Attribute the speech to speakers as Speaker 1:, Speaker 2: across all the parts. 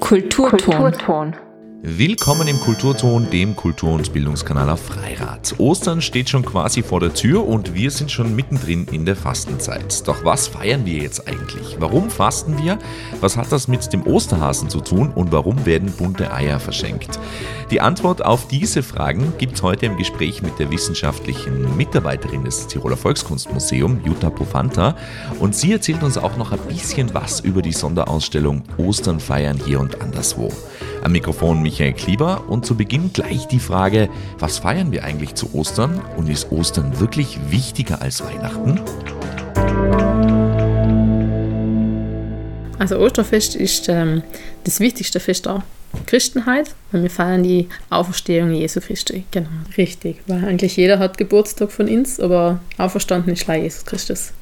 Speaker 1: Kulturton. Kulturton.
Speaker 2: Willkommen im Kulturton, dem Kultur- und Bildungskanal auf Freirad. Ostern steht schon quasi vor der Tür und wir sind schon mittendrin in der Fastenzeit. Doch was feiern wir jetzt eigentlich? Warum fasten wir? Was hat das mit dem Osterhasen zu tun und warum werden bunte Eier verschenkt? Die Antwort auf diese Fragen gibt es heute im Gespräch mit der wissenschaftlichen Mitarbeiterin des Tiroler Volkskunstmuseum, Jutta Pofanta. Und sie erzählt uns auch noch ein bisschen was über die Sonderausstellung Ostern feiern hier und anderswo. Am Mikrofon Michael Klieber und zu Beginn gleich die Frage, was feiern wir eigentlich zu Ostern und ist Ostern wirklich wichtiger als Weihnachten?
Speaker 3: Also Osterfest ist ähm, das wichtigste Fest der Christenheit und wir feiern die Auferstehung Jesu Christi. Genau, richtig. Weil eigentlich jeder hat Geburtstag von uns, aber auferstanden ist Jesus Christus.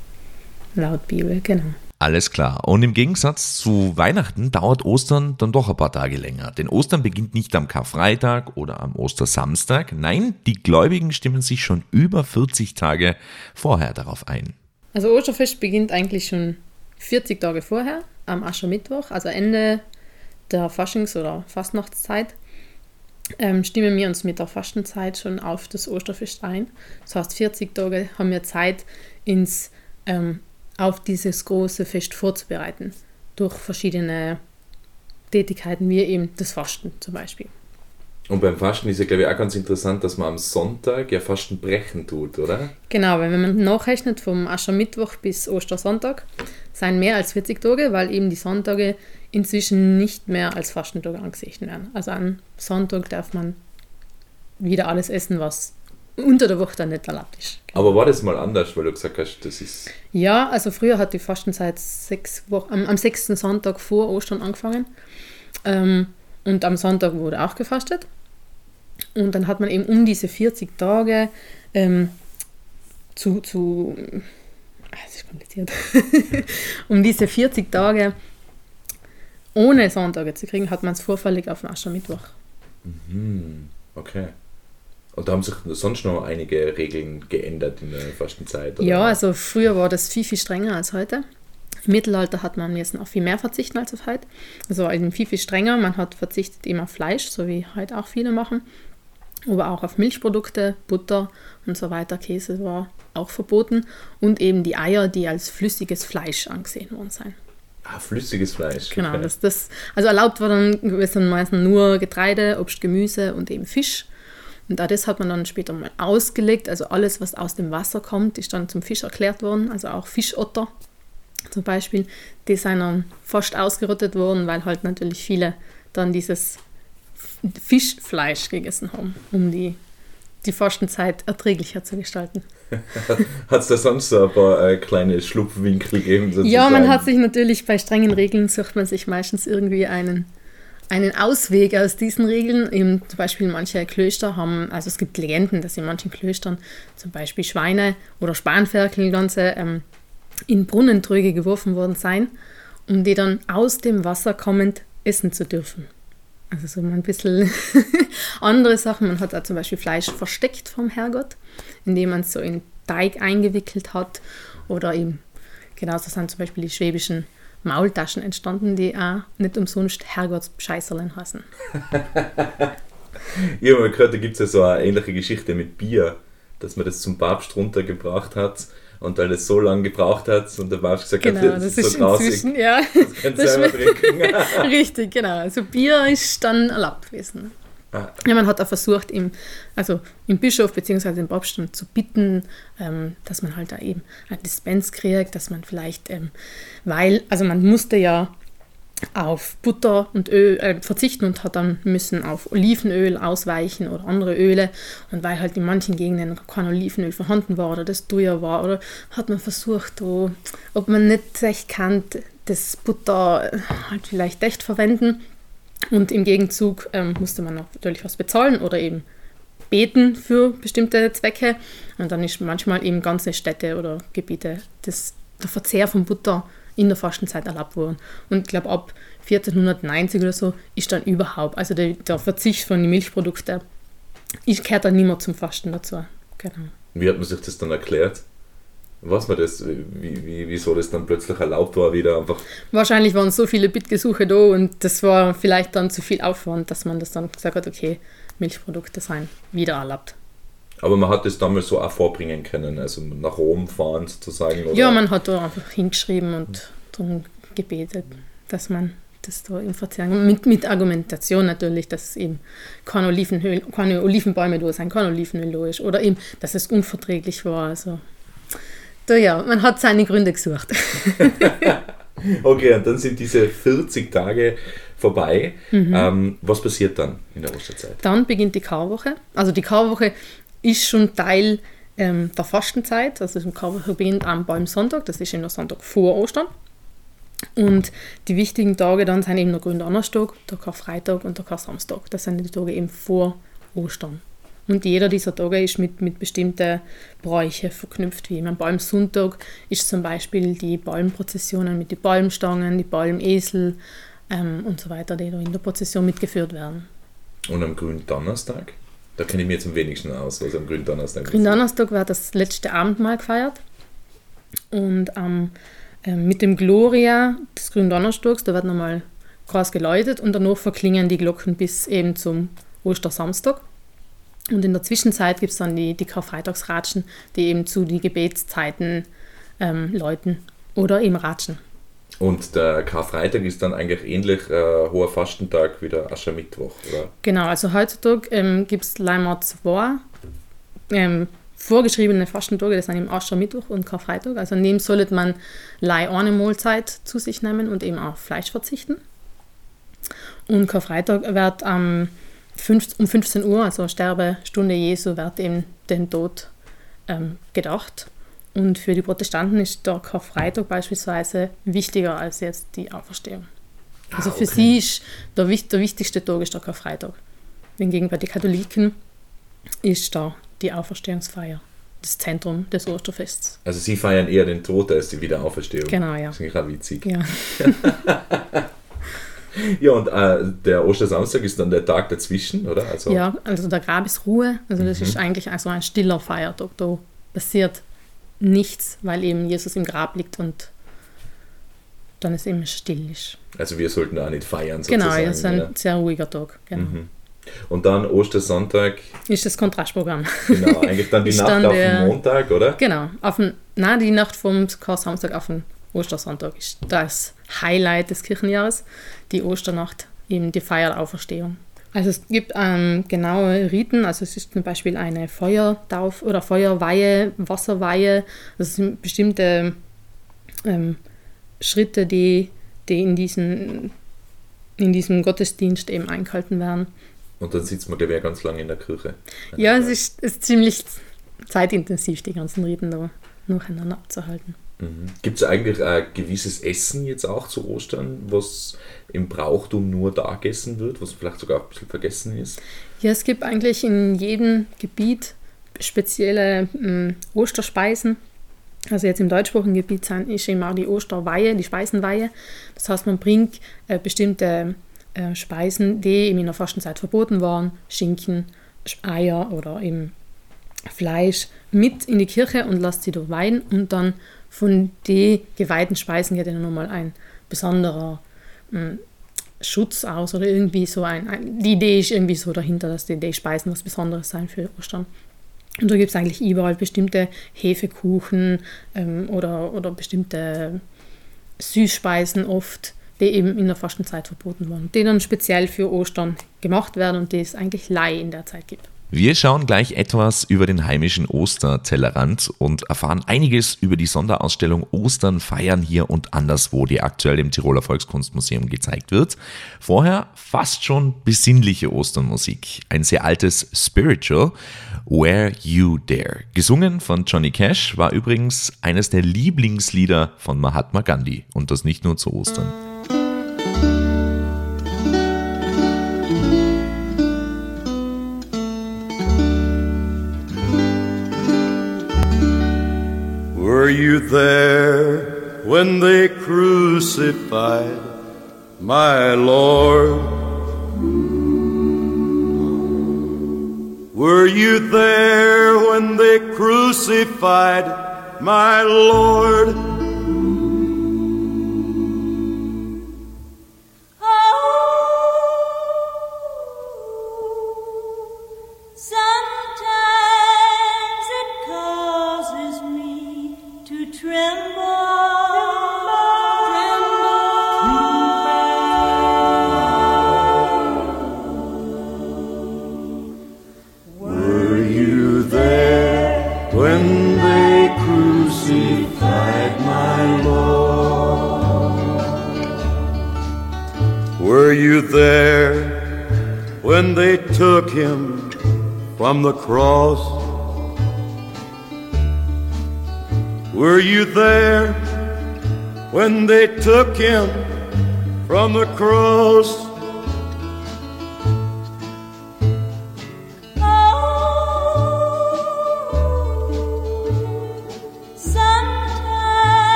Speaker 3: Laut Bibel, genau.
Speaker 2: Alles klar. Und im Gegensatz zu Weihnachten dauert Ostern dann doch ein paar Tage länger. Denn Ostern beginnt nicht am Karfreitag oder am Ostersamstag. Nein, die Gläubigen stimmen sich schon über 40 Tage vorher darauf ein.
Speaker 3: Also Osterfest beginnt eigentlich schon 40 Tage vorher, am Aschermittwoch, also Ende der Faschings- oder Fastnachtszeit. Ähm, stimmen wir uns mit der Fastenzeit schon auf das Osterfest ein. Das heißt, 40 Tage haben wir Zeit, ins ähm, auf dieses große Fest vorzubereiten. Durch verschiedene Tätigkeiten, wie eben das Fasten zum Beispiel.
Speaker 2: Und beim Fasten ist ja, glaube ich, auch ganz interessant, dass man am Sonntag ja Fasten brechen tut, oder?
Speaker 3: Genau, weil wenn man nachrechnet vom Aschermittwoch bis Ostersonntag, seien mehr als 40 Tage, weil eben die Sonntage inzwischen nicht mehr als Fastentage angesehen werden. Also am Sonntag darf man wieder alles essen, was unter der Woche dann nicht erlaubt ist.
Speaker 2: Aber war das mal anders, weil du gesagt hast, das ist.
Speaker 3: Ja, also früher hat die Fastenzeit sechs Wochen, am, am sechsten Sonntag vor Ostern angefangen. Ähm, und am Sonntag wurde auch gefastet. Und dann hat man eben um diese 40 Tage ähm, zu, zu ah, das ist kompliziert, um diese 40 Tage ohne Sonntage zu kriegen, hat man es vorfällig auf den Aschermittwoch.
Speaker 2: Mhm. Okay. Und da haben sich sonst noch einige Regeln geändert in der Fastenzeit?
Speaker 3: Oder? Ja, also früher war das viel, viel strenger als heute. Im Mittelalter hat man jetzt noch viel mehr verzichten als auf heute. Also eben viel, viel strenger. Man hat verzichtet eben auf Fleisch, so wie heute auch viele machen. Aber auch auf Milchprodukte, Butter und so weiter. Käse war auch verboten. Und eben die Eier, die als flüssiges Fleisch angesehen worden sind.
Speaker 2: Ah, flüssiges Fleisch.
Speaker 3: Genau, okay. das, das, also erlaubt war dann, dann meistens nur Getreide, Obst, Gemüse und eben Fisch. Und auch das hat man dann später mal ausgelegt. Also alles, was aus dem Wasser kommt, ist dann zum Fisch erklärt worden. Also auch Fischotter zum Beispiel, die sind dann fast ausgerottet worden, weil halt natürlich viele dann dieses Fischfleisch gegessen haben, um die, die Fastenzeit erträglicher zu gestalten.
Speaker 2: hat es da sonst so ein paar äh, kleine Schlupfwinkel gegeben?
Speaker 3: Sozusagen? Ja, man hat sich natürlich bei strengen Regeln, sucht man sich meistens irgendwie einen einen Ausweg aus diesen Regeln. Eben zum Beispiel manche Klöster haben, also es gibt Legenden, dass in manchen Klöstern zum Beispiel Schweine oder Spanferkel ganze ähm, in Brunnentröge geworfen worden seien, um die dann aus dem Wasser kommend essen zu dürfen. Also so ein bisschen andere Sachen. Man hat auch zum Beispiel Fleisch versteckt vom Herrgott, indem man es so in Teig eingewickelt hat. Oder eben, genauso sind zum Beispiel die schwäbischen Maultaschen entstanden, die auch nicht umsonst Herrgottsscheißerlen heißen.
Speaker 2: ich habe mal gehört, da gibt es ja so eine ähnliche Geschichte mit Bier, dass man das zum Papst runtergebracht hat und weil es so lange gebraucht hat und der Papst gesagt
Speaker 3: genau,
Speaker 2: hat,
Speaker 3: das, das ist so grausig, ja. das könnt ihr selber trinken. Richtig, genau. Also Bier ist dann erlaubt gewesen. Ja, man hat auch versucht, im, also im Bischof bzw. im Papst zu bitten, ähm, dass man halt da eben ein Dispens kriegt, dass man vielleicht, ähm, weil, also man musste ja auf Butter und Öl äh, verzichten und hat dann müssen auf Olivenöl ausweichen oder andere Öle und weil halt in manchen Gegenden kein Olivenöl vorhanden war oder das teuer war oder hat man versucht, oh, ob man nicht echt kann, das Butter halt vielleicht echt verwenden und im Gegenzug ähm, musste man natürlich was bezahlen oder eben beten für bestimmte Zwecke. Und dann ist manchmal eben ganze Städte oder Gebiete das, der Verzehr von Butter in der Fastenzeit erlaubt worden. Und ich glaube, ab 1490 oder so ist dann überhaupt, also der, der Verzicht von den Milchprodukten, ich gehört dann nicht mehr zum Fasten dazu. Genau.
Speaker 2: Wie hat man sich das dann erklärt? Was man das, wie, wie, wieso das dann plötzlich erlaubt war, wieder einfach.
Speaker 3: Wahrscheinlich waren so viele Bittgesuche da und das war vielleicht dann zu viel Aufwand, dass man das dann gesagt hat, okay, Milchprodukte seien wieder erlaubt.
Speaker 2: Aber man hat das damals so auch vorbringen können, also nach Rom fahren sozusagen. Oder?
Speaker 3: Ja, man hat da einfach hingeschrieben und darum gebetet, dass man das da im Verzehren, mit, mit Argumentation natürlich, dass eben keine, Olivenöl, keine Olivenbäume da sind, kein Olivenöl da ist oder eben, dass es unverträglich war. Also, da ja, man hat seine Gründe gesucht.
Speaker 2: okay, und dann sind diese 40 Tage vorbei. Mhm. Ähm, was passiert dann in der Osterzeit?
Speaker 3: Dann beginnt die Karwoche. Also die Karwoche ist schon Teil ähm, der Fastenzeit. Also die Karwoche beginnt am Palmsonntag, das ist eben der Sonntag vor Ostern. Und die wichtigen Tage dann sind eben der Gründonnerstag, der Karfreitag und der Kar-Samstag. Das sind die Tage eben vor Ostern. Und jeder dieser Tage ist mit, mit bestimmten Bräuchen verknüpft. Wie am Palmsonntag ist zum Beispiel die Palmprozessionen mit den Palmstangen, die Palmesel ähm, und so weiter, die da in der Prozession mitgeführt werden.
Speaker 2: Und am Gründonnerstag? Da kenne ich mich jetzt am wenigsten aus, also am Gründonnerstag.
Speaker 3: Gründonnerstag wird das letzte Abendmahl gefeiert. Und ähm, mit dem Gloria des Gründonnerstags, da wird nochmal krass geläutet und danach verklingen die Glocken bis eben zum Ostersamstag. Und in der Zwischenzeit gibt es dann die, die Karfreitagsratschen, die eben zu den Gebetszeiten ähm, läuten oder eben ratschen.
Speaker 2: Und der Karfreitag ist dann eigentlich ähnlich äh, hoher Fastentag wie der Aschermittwoch, oder?
Speaker 3: Genau, also heutzutage ähm, gibt es leider zwei ähm, vorgeschriebene Fastentage, das sind eben Aschermittwoch und Karfreitag. Also neben sollte man lei eine Mahlzeit zu sich nehmen und eben auf Fleisch verzichten. Und Karfreitag wird um 15 Uhr, also Sterbestunde Jesu, wird eben den Tod ähm, gedacht. Und für die Protestanten ist der Karfreitag beispielsweise wichtiger als jetzt die Auferstehung. Also ah, okay. für sie ist der, der wichtigste Tag ist der Karfreitag. Hingegen bei den Katholiken ist der die Auferstehungsfeier, das Zentrum des Osterfests.
Speaker 2: Also Sie feiern eher den Tod als die Wiederauferstehung.
Speaker 3: Genau, ja.
Speaker 2: Das finde ich auch witzig.
Speaker 3: Ja.
Speaker 2: ja, und äh, der Ostersamstag ist dann der Tag dazwischen, oder?
Speaker 3: Also ja, also der Grabesruhe, also das mhm. ist eigentlich also ein stiller Feiertag. Da passiert nichts, weil eben Jesus im Grab liegt und dann ist eben still ist.
Speaker 2: Also wir sollten auch nicht feiern sozusagen.
Speaker 3: Genau, es ist ein oder? sehr ruhiger Tag. Genau. Mhm.
Speaker 2: Und dann Ostersonntag.
Speaker 3: Ist das Kontrastprogramm.
Speaker 2: Genau, eigentlich dann die Nacht dann auf den Montag, oder?
Speaker 3: Genau, auf den, nein, die Nacht vom Samstag auf den Ostersonntag ist das Highlight des Kirchenjahres, die Osternacht, eben die Feier der Auferstehung. Also es gibt ähm, genaue Riten, also es ist zum Beispiel eine Feuertauf oder Feuerweihe, Wasserweihe, das sind bestimmte ähm, Schritte, die, die in, diesen, in diesem Gottesdienst eben eingehalten werden.
Speaker 2: Und dann sitzt man, glaube ich, ganz lange in der Küche.
Speaker 3: Ja, es ist, ist ziemlich zeitintensiv, die ganzen Riten da nacheinander abzuhalten.
Speaker 2: Gibt es eigentlich ein gewisses Essen jetzt auch zu Ostern, was im Brauchtum nur da gegessen wird, was vielleicht sogar ein bisschen vergessen ist?
Speaker 3: Ja, es gibt eigentlich in jedem Gebiet spezielle ähm, Osterspeisen. Also jetzt im deutschsprachigen Gebiet sind, ist eben auch die Osterweihe, die Speisenweihe. Das heißt, man bringt äh, bestimmte äh, Speisen, die eben in der Fastenzeit verboten waren, Schinken, Eier oder eben Fleisch, mit in die Kirche und lasst sie dort weihen und dann von den geweihten Speisen geht dann nochmal ein besonderer hm, Schutz aus oder irgendwie so ein, ein, die Idee ist irgendwie so dahinter, dass die, die Speisen was Besonderes sein für Ostern. Und da gibt es eigentlich überall bestimmte Hefekuchen ähm, oder, oder bestimmte Süßspeisen oft, die eben in der Fastenzeit verboten wurden, die dann speziell für Ostern gemacht werden und die es eigentlich Leih in der Zeit gibt.
Speaker 2: Wir schauen gleich etwas über den heimischen Ostertellerrand und erfahren einiges über die Sonderausstellung Ostern feiern hier und anderswo, die aktuell im Tiroler Volkskunstmuseum gezeigt wird. Vorher fast schon besinnliche Osternmusik. Ein sehr altes Spiritual, Where You Dare. Gesungen von Johnny Cash war übrigens eines der Lieblingslieder von Mahatma Gandhi und das nicht nur zu Ostern.
Speaker 4: You there when they crucified my Lord? Were you there when they crucified my Lord.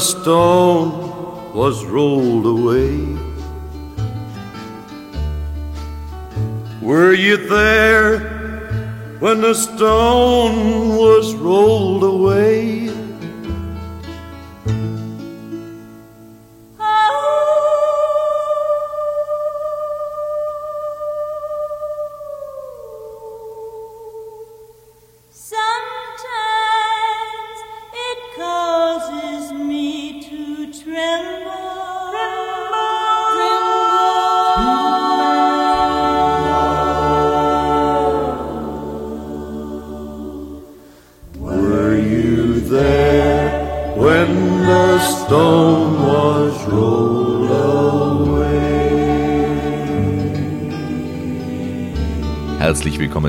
Speaker 4: Stone was rolled away. Were you there when the stone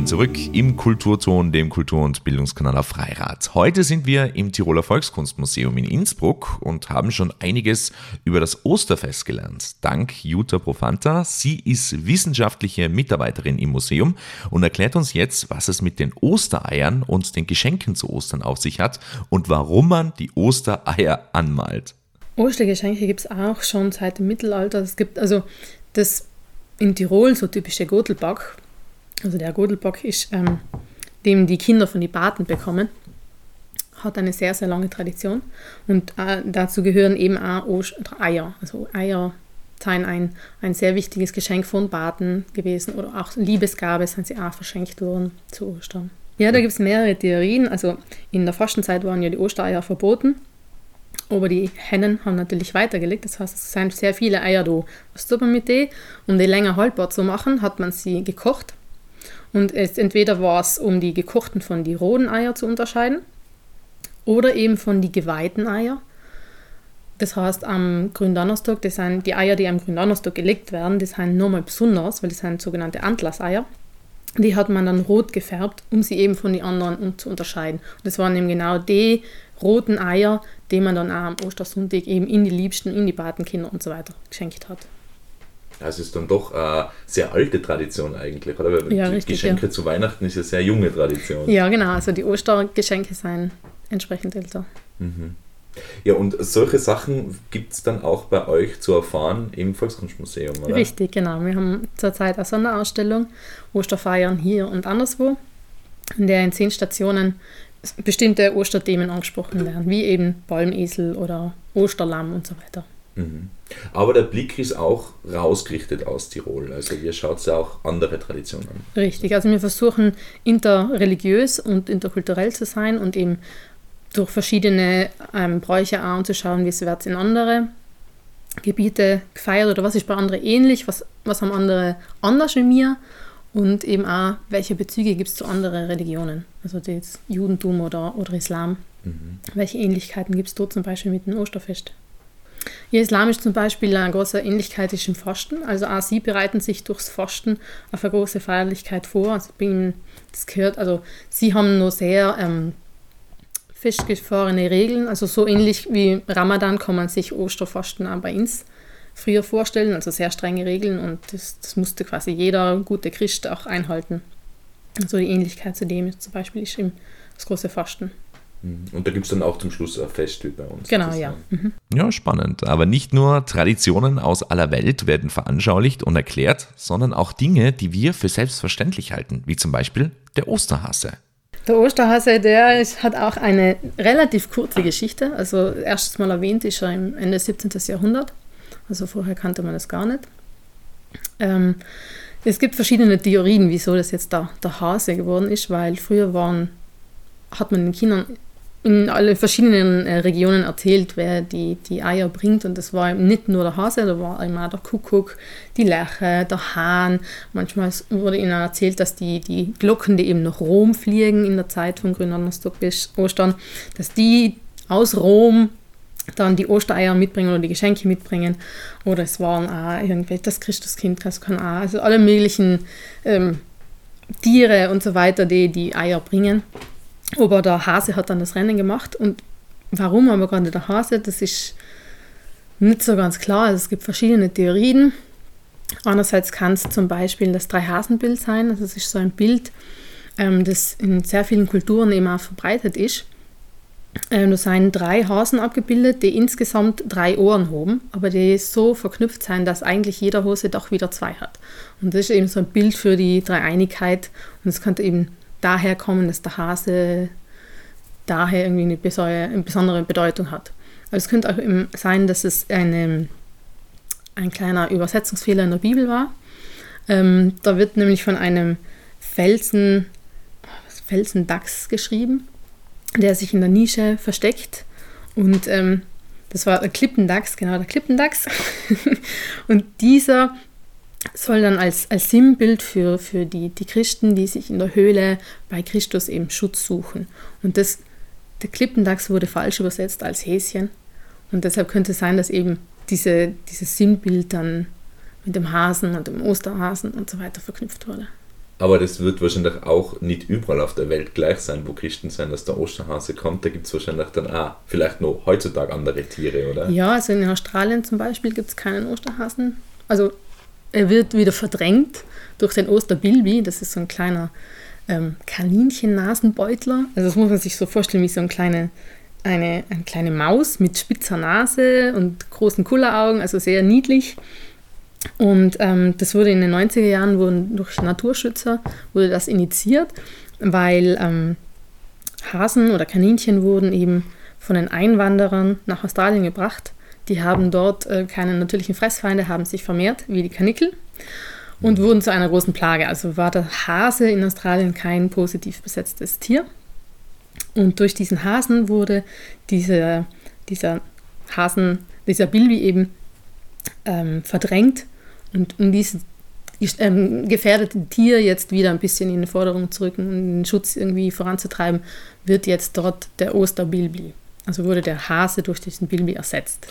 Speaker 2: willkommen zurück im Kulturton, dem Kultur- und Bildungskanal auf Freirad. Heute sind wir im Tiroler Volkskunstmuseum in Innsbruck und haben schon einiges über das Osterfest gelernt. Dank Jutta Profanta. Sie ist wissenschaftliche Mitarbeiterin im Museum und erklärt uns jetzt, was es mit den Ostereiern und den Geschenken zu Ostern auf sich hat und warum man die Ostereier anmalt.
Speaker 3: Ostergeschenke gibt es auch schon seit dem Mittelalter. Es gibt also das in Tirol so typische Gotelback, also der Godelbock ist, ähm, dem die Kinder von den Baten bekommen, hat eine sehr, sehr lange Tradition. Und äh, dazu gehören eben auch Eier. Also Eier seien ein, ein sehr wichtiges Geschenk von Baten gewesen oder auch Liebesgabe sind sie auch verschenkt worden zu Ostern. Ja, da gibt es mehrere Theorien. Also in der Fastenzeit waren ja die Ostereier verboten. Aber die Hennen haben natürlich weitergelegt, das heißt, es sind sehr viele Eier da. Was tut man mit denen? Um die länger haltbar zu machen, hat man sie gekocht und es, entweder war es, um die gekochten von die roten Eier zu unterscheiden oder eben von die geweihten Eier. Das heißt, am Gründonnerstag, das sind die Eier, die am Gründonnerstag gelegt werden, die sind nochmal besonders, weil das sind sogenannte Antlasseier. Die hat man dann rot gefärbt, um sie eben von den anderen zu unterscheiden. Und das waren eben genau die roten Eier, die man dann auch am Ostersonntag eben in die Liebsten, in die Patenkinder und so weiter geschenkt hat.
Speaker 2: Also ist dann doch eine sehr alte Tradition eigentlich, oder? Weil ja, richtig, Geschenke ja. zu Weihnachten ist ja sehr junge Tradition.
Speaker 3: Ja, genau. Also die Ostergeschenke sind entsprechend älter.
Speaker 2: Mhm. Ja, und solche Sachen gibt es dann auch bei euch zu erfahren im Volkskunstmuseum, oder?
Speaker 3: Richtig, genau. Wir haben zurzeit eine Sonderausstellung, Osterfeiern hier und anderswo, in der in zehn Stationen bestimmte Osterthemen angesprochen werden, wie eben Palmesel oder Osterlamm und so weiter.
Speaker 2: Mhm. Aber der Blick ist auch rausgerichtet aus Tirol. Also ihr schaut ja auch andere Traditionen an.
Speaker 3: Richtig, also wir versuchen interreligiös und interkulturell zu sein und eben durch verschiedene ähm, Bräuche anzuschauen, wie wird es in andere Gebiete gefeiert oder was ist bei anderen ähnlich, was, was haben andere anders wie mir und eben auch, welche Bezüge gibt es zu anderen Religionen, also das Judentum oder, oder Islam. Mhm. Welche Ähnlichkeiten gibt es dort zum Beispiel mit dem Osterfest? Ja, Islam ist zum Beispiel eine große Ähnlichkeit im Fasten. Also auch sie bereiten sich durchs Fasten auf eine große Feierlichkeit vor. Also bin, das gehört, also sie haben nur sehr ähm, festgefahrene Regeln. Also so ähnlich wie Ramadan kann man sich Osterfasten auch bei uns früher vorstellen. Also sehr strenge Regeln und das, das musste quasi jeder gute Christ auch einhalten. Also die Ähnlichkeit zu dem zum Beispiel ist eben das große Fasten.
Speaker 2: Mhm. Und da gibt es dann auch zum Schluss ein Fest bei uns.
Speaker 3: Genau, ja. Mhm.
Speaker 2: Ja, spannend. Aber nicht nur Traditionen aus aller Welt werden veranschaulicht und erklärt, sondern auch Dinge, die wir für selbstverständlich halten, wie zum Beispiel der Osterhase.
Speaker 3: Der Osterhase, der ist, hat auch eine relativ kurze Geschichte. Also erstes Mal erwähnt ist er im Ende des 17. Jahrhundert. Also vorher kannte man das gar nicht. Ähm, es gibt verschiedene Theorien, wieso das jetzt der, der Hase geworden ist, weil früher waren, hat man den Kindern in alle verschiedenen äh, Regionen erzählt, wer die, die Eier bringt. Und das war nicht nur der Hase, da war immer der Kuckuck, die Lerche, der Hahn. Manchmal wurde ihnen erzählt, dass die, die Glocken, die eben nach Rom fliegen in der Zeit von Gründonnerstag bis Ostern, dass die aus Rom dann die Ostereier mitbringen oder die Geschenke mitbringen. Oder es waren auch irgendwelche, das Christuskind, das kann auch, also alle möglichen ähm, Tiere und so weiter, die die Eier bringen. Aber der Hase hat dann das Rennen gemacht und warum aber gerade der Hase, das ist nicht so ganz klar. Also es gibt verschiedene Theorien. Einerseits kann es zum Beispiel das Drei-Hasen-Bild sein. Also es ist so ein Bild, ähm, das in sehr vielen Kulturen eben auch verbreitet ist. Ähm, da sind drei Hasen abgebildet, die insgesamt drei Ohren haben, aber die so verknüpft sind, dass eigentlich jeder Hose doch wieder zwei hat. Und das ist eben so ein Bild für die Dreieinigkeit. Und es könnte eben daher kommen, dass der Hase daher irgendwie eine besondere, eine besondere Bedeutung hat. Aber es könnte auch sein, dass es eine, ein kleiner Übersetzungsfehler in der Bibel war. Ähm, da wird nämlich von einem Felsen, Felsendachs geschrieben, der sich in der Nische versteckt. Und ähm, das war der Klippendachs, genau, der Klippendachs. und dieser soll dann als, als Sinnbild für, für die, die Christen, die sich in der Höhle bei Christus eben Schutz suchen. Und das, der Klippendachs wurde falsch übersetzt als Häschen. Und deshalb könnte es sein, dass eben diese, dieses Sinnbild dann mit dem Hasen und dem Osterhasen und so weiter verknüpft wurde.
Speaker 2: Aber das wird wahrscheinlich auch nicht überall auf der Welt gleich sein, wo Christen sein, dass der Osterhase kommt. Da gibt es wahrscheinlich dann auch vielleicht noch heutzutage andere Tiere, oder?
Speaker 3: Ja, also in Australien zum Beispiel gibt es keinen Osterhasen. Also er wird wieder verdrängt durch den Osterbilby. Das ist so ein kleiner ähm, Kaninchen-Nasenbeutler. Also das muss man sich so vorstellen wie so ein kleine, eine, eine kleine Maus mit spitzer Nase und großen Kulleraugen, also sehr niedlich. Und ähm, das wurde in den 90er Jahren wurden durch Naturschützer wurde das initiiert, weil ähm, Hasen oder Kaninchen wurden eben von den Einwanderern nach Australien gebracht die haben dort äh, keine natürlichen Fressfeinde, haben sich vermehrt, wie die Kanickel, und wurden zu einer großen Plage. Also war der Hase in Australien kein positiv besetztes Tier. Und durch diesen Hasen wurde diese, dieser Hasen, dieser Bilby eben ähm, verdrängt. Und um dieses ähm, gefährdete Tier jetzt wieder ein bisschen in die Forderung zu rücken und den Schutz irgendwie voranzutreiben, wird jetzt dort der Osterbilby. Also wurde der Hase durch diesen Bilby ersetzt.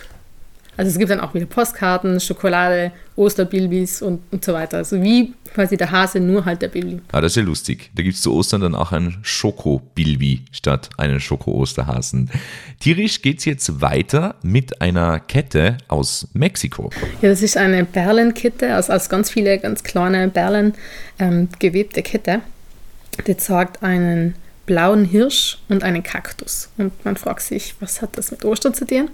Speaker 3: Also es gibt dann auch wieder Postkarten, Schokolade, Osterbilbis und, und so weiter. Also wie quasi der Hase, nur halt der Bilby.
Speaker 2: Ah, das ist ja lustig. Da gibt es zu Ostern dann auch ein Schokobilby statt einen Schoko-Osterhasen. Tierisch geht es jetzt weiter mit einer Kette aus Mexiko.
Speaker 3: Ja, das ist eine Perlenkette, also aus ganz viele ganz kleine Perlen ähm, gewebte Kette. Die zeigt einen blauen Hirsch und einen Kaktus. Und man fragt sich, was hat das mit Ostern zu tun?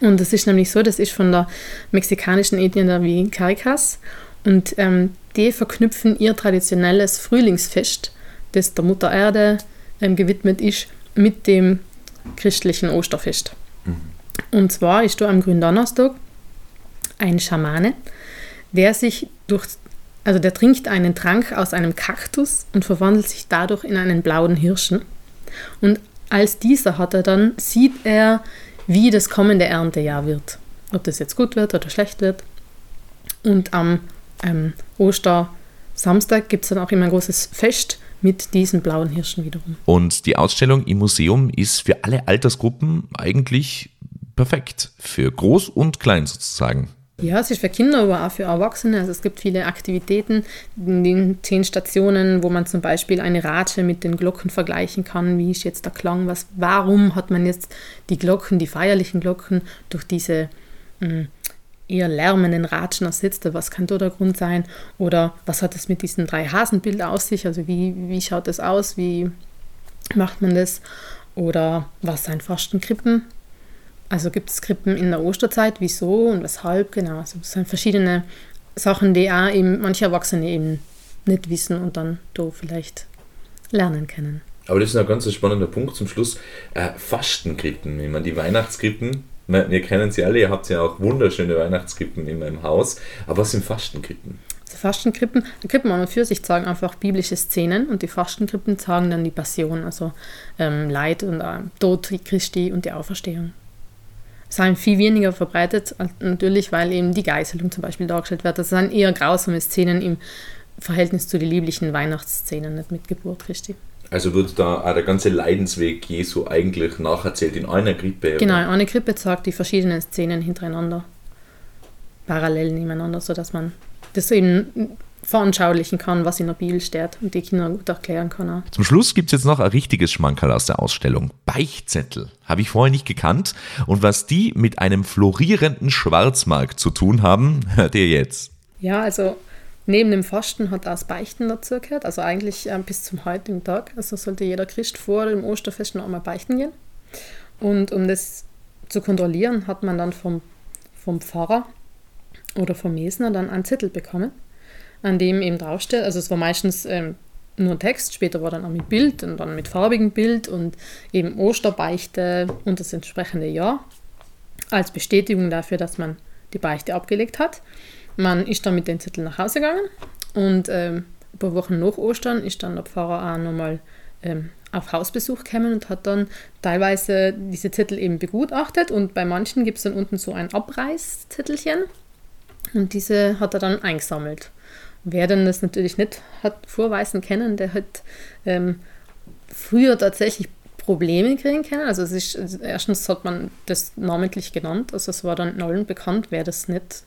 Speaker 3: Und es ist nämlich so, das ist von der mexikanischen Ethnie der wie Caricas. Und ähm, die verknüpfen ihr traditionelles Frühlingsfest, das der Mutter Erde ähm, gewidmet ist, mit dem christlichen Osterfest. Mhm. Und zwar ist da am Gründonnerstag ein Schamane, der sich durch, also der trinkt einen Trank aus einem Kaktus und verwandelt sich dadurch in einen blauen Hirschen. Und als dieser hat er dann, sieht er, wie das kommende Erntejahr wird. Ob das jetzt gut wird oder schlecht wird. Und am ähm, Ostersamstag gibt es dann auch immer ein großes Fest mit diesen blauen Hirschen wiederum.
Speaker 2: Und die Ausstellung im Museum ist für alle Altersgruppen eigentlich perfekt. Für groß und klein sozusagen.
Speaker 3: Ja, es ist für Kinder, aber auch für Erwachsene. Also es gibt viele Aktivitäten in den zehn Stationen, wo man zum Beispiel eine Ratsche mit den Glocken vergleichen kann. Wie ist jetzt der Klang? Was, warum hat man jetzt die Glocken, die feierlichen Glocken, durch diese mh, hm, eher lärmenden Ratschen ersetzt? Was kann da der Grund sein? Oder was hat es mit diesem drei Hasenbild aus sich? Also wie, wie schaut das aus? Wie macht man das? Oder was sind Fastenkrippen? Also gibt es Krippen in der Osterzeit, wieso und weshalb, genau. Also es sind verschiedene Sachen, die auch eben manche Erwachsene eben nicht wissen und dann da vielleicht lernen können.
Speaker 2: Aber das ist ein ganz spannender Punkt zum Schluss. Äh, Fastenkrippen, ich meine, die Weihnachtskrippen, wir kennen sie alle, ihr habt ja auch wunderschöne Weihnachtskrippen in meinem Haus. Aber was sind Fastenkrippen?
Speaker 3: Also Fastenkrippen, Krippen an und für sich zeigen einfach biblische Szenen und die Fastenkrippen zeigen dann die Passion, also ähm, Leid und äh, Tod Christi und die Auferstehung sind viel weniger verbreitet, natürlich, weil eben die Geißelung zum Beispiel dargestellt wird. Das sind eher grausame Szenen im Verhältnis zu den lieblichen Weihnachtsszenen, nicht mit Geburt Christi.
Speaker 2: Also wird da auch der ganze Leidensweg Jesu eigentlich nacherzählt in einer Krippe?
Speaker 3: Genau, eine Krippe zeigt die verschiedenen Szenen hintereinander, parallel nebeneinander, sodass man das eben veranschaulichen kann, was in der Bibel steht und die Kinder gut erklären kann. Auch.
Speaker 2: Zum Schluss gibt es jetzt noch ein richtiges Schmankerl aus der Ausstellung. Beichtzettel. Habe ich vorher nicht gekannt. Und was die mit einem florierenden Schwarzmarkt zu tun haben, hört ihr jetzt.
Speaker 3: Ja, also neben dem Fasten hat auch das Beichten dazu gehört. Also eigentlich äh, bis zum heutigen Tag. Also sollte jeder Christ vor dem Osterfest noch einmal beichten gehen. Und um das zu kontrollieren, hat man dann vom, vom Pfarrer oder vom Mesner dann einen Zettel bekommen an dem eben draufsteht. Also es war meistens ähm, nur Text, später war dann auch mit Bild und dann mit farbigem Bild und eben Osterbeichte und das entsprechende Jahr als Bestätigung dafür, dass man die Beichte abgelegt hat. Man ist dann mit dem Zettel nach Hause gegangen und ähm, ein paar Wochen nach Ostern ist dann der Pfarrer auch nochmal ähm, auf Hausbesuch gekommen und hat dann teilweise diese Zettel eben begutachtet und bei manchen gibt es dann unten so ein Abreißzettelchen und diese hat er dann eingesammelt. Wer denn das natürlich nicht hat vorweisen können, der hat ähm, früher tatsächlich Probleme kriegen können. Also es ist, also erstens hat man das namentlich genannt, also es war dann allen bekannt, wer das nicht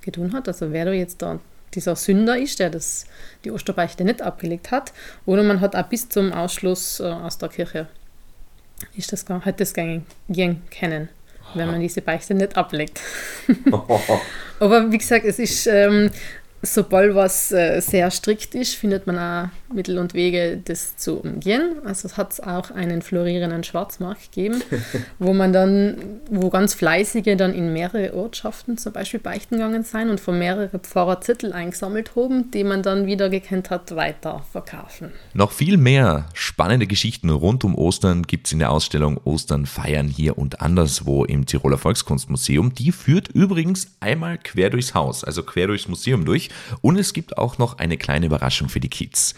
Speaker 3: getan hat. Also wer da jetzt da dieser Sünder ist, der das, die Osterbeichte nicht abgelegt hat. Oder man hat auch bis zum Ausschluss äh, aus der Kirche ist das, hat das gehen, gehen können, wenn man diese Beichte nicht ablegt. Aber wie gesagt, es ist ähm, sobald was äh, sehr strikt ist, findet man auch Mittel und Wege, das zu umgehen. Also es hat auch einen florierenden Schwarzmarkt gegeben, wo man dann, wo ganz Fleißige dann in mehrere Ortschaften zum Beispiel beichten gegangen sind und von mehreren Pfarrer Zettel eingesammelt haben, die man dann wieder gekannt hat, weiter verkaufen.
Speaker 2: Noch viel mehr spannende Geschichten rund um Ostern gibt es in der Ausstellung Ostern feiern hier und anderswo im Tiroler Volkskunstmuseum. Die führt übrigens einmal quer durchs Haus, also quer durchs Museum durch. Und es gibt auch noch eine kleine Überraschung für die Kids.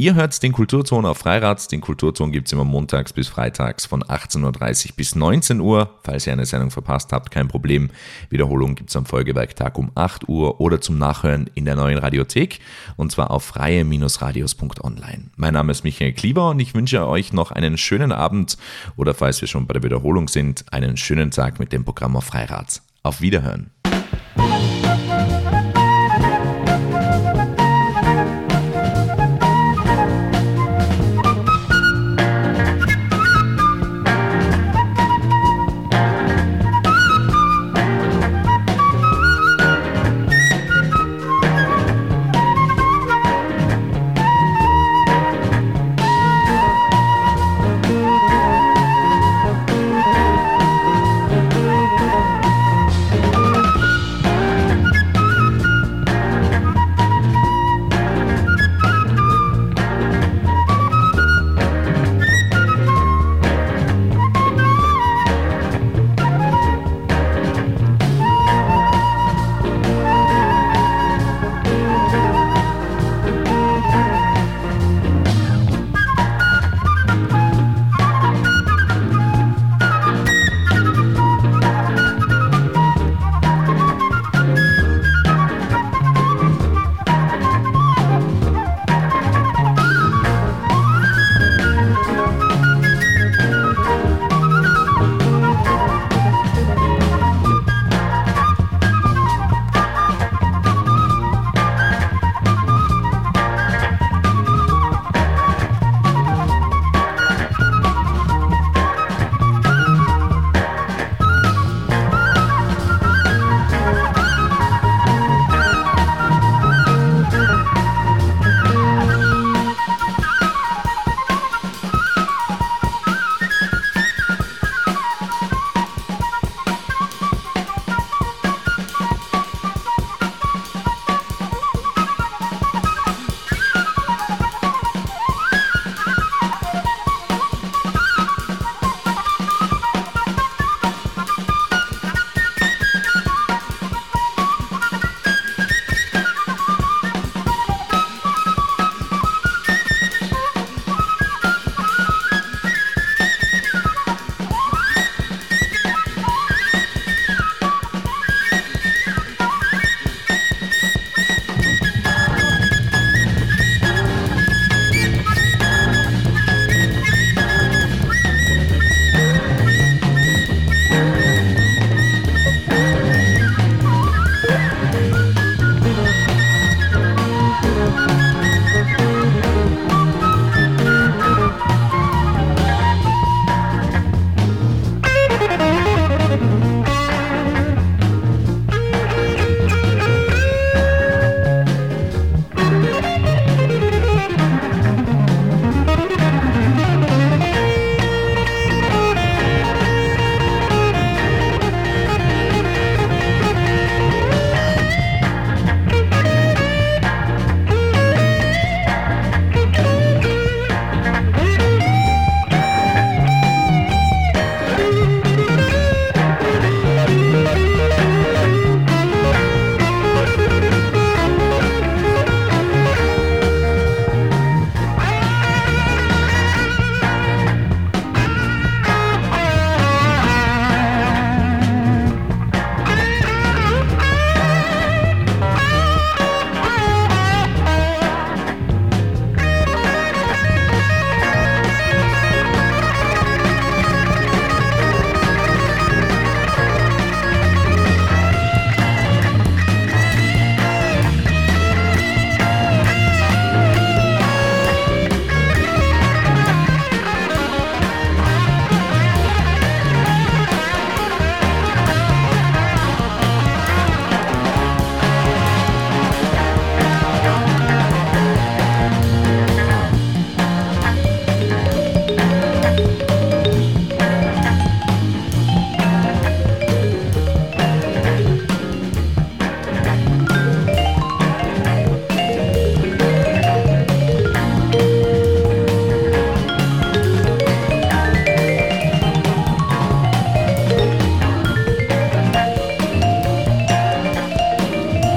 Speaker 2: Ihr hört den Kulturton auf Freirad. Den Kulturton gibt es immer montags bis freitags von 18.30 Uhr bis 19 Uhr. Falls ihr eine Sendung verpasst habt, kein Problem. Wiederholung gibt es am Folgewerktag um 8 Uhr oder zum Nachhören in der neuen Radiothek und zwar auf freie-radios.online. Mein Name ist Michael Klieber und ich wünsche euch noch einen schönen Abend oder falls wir schon bei der Wiederholung sind, einen schönen Tag mit dem Programm auf Freirad. Auf Wiederhören.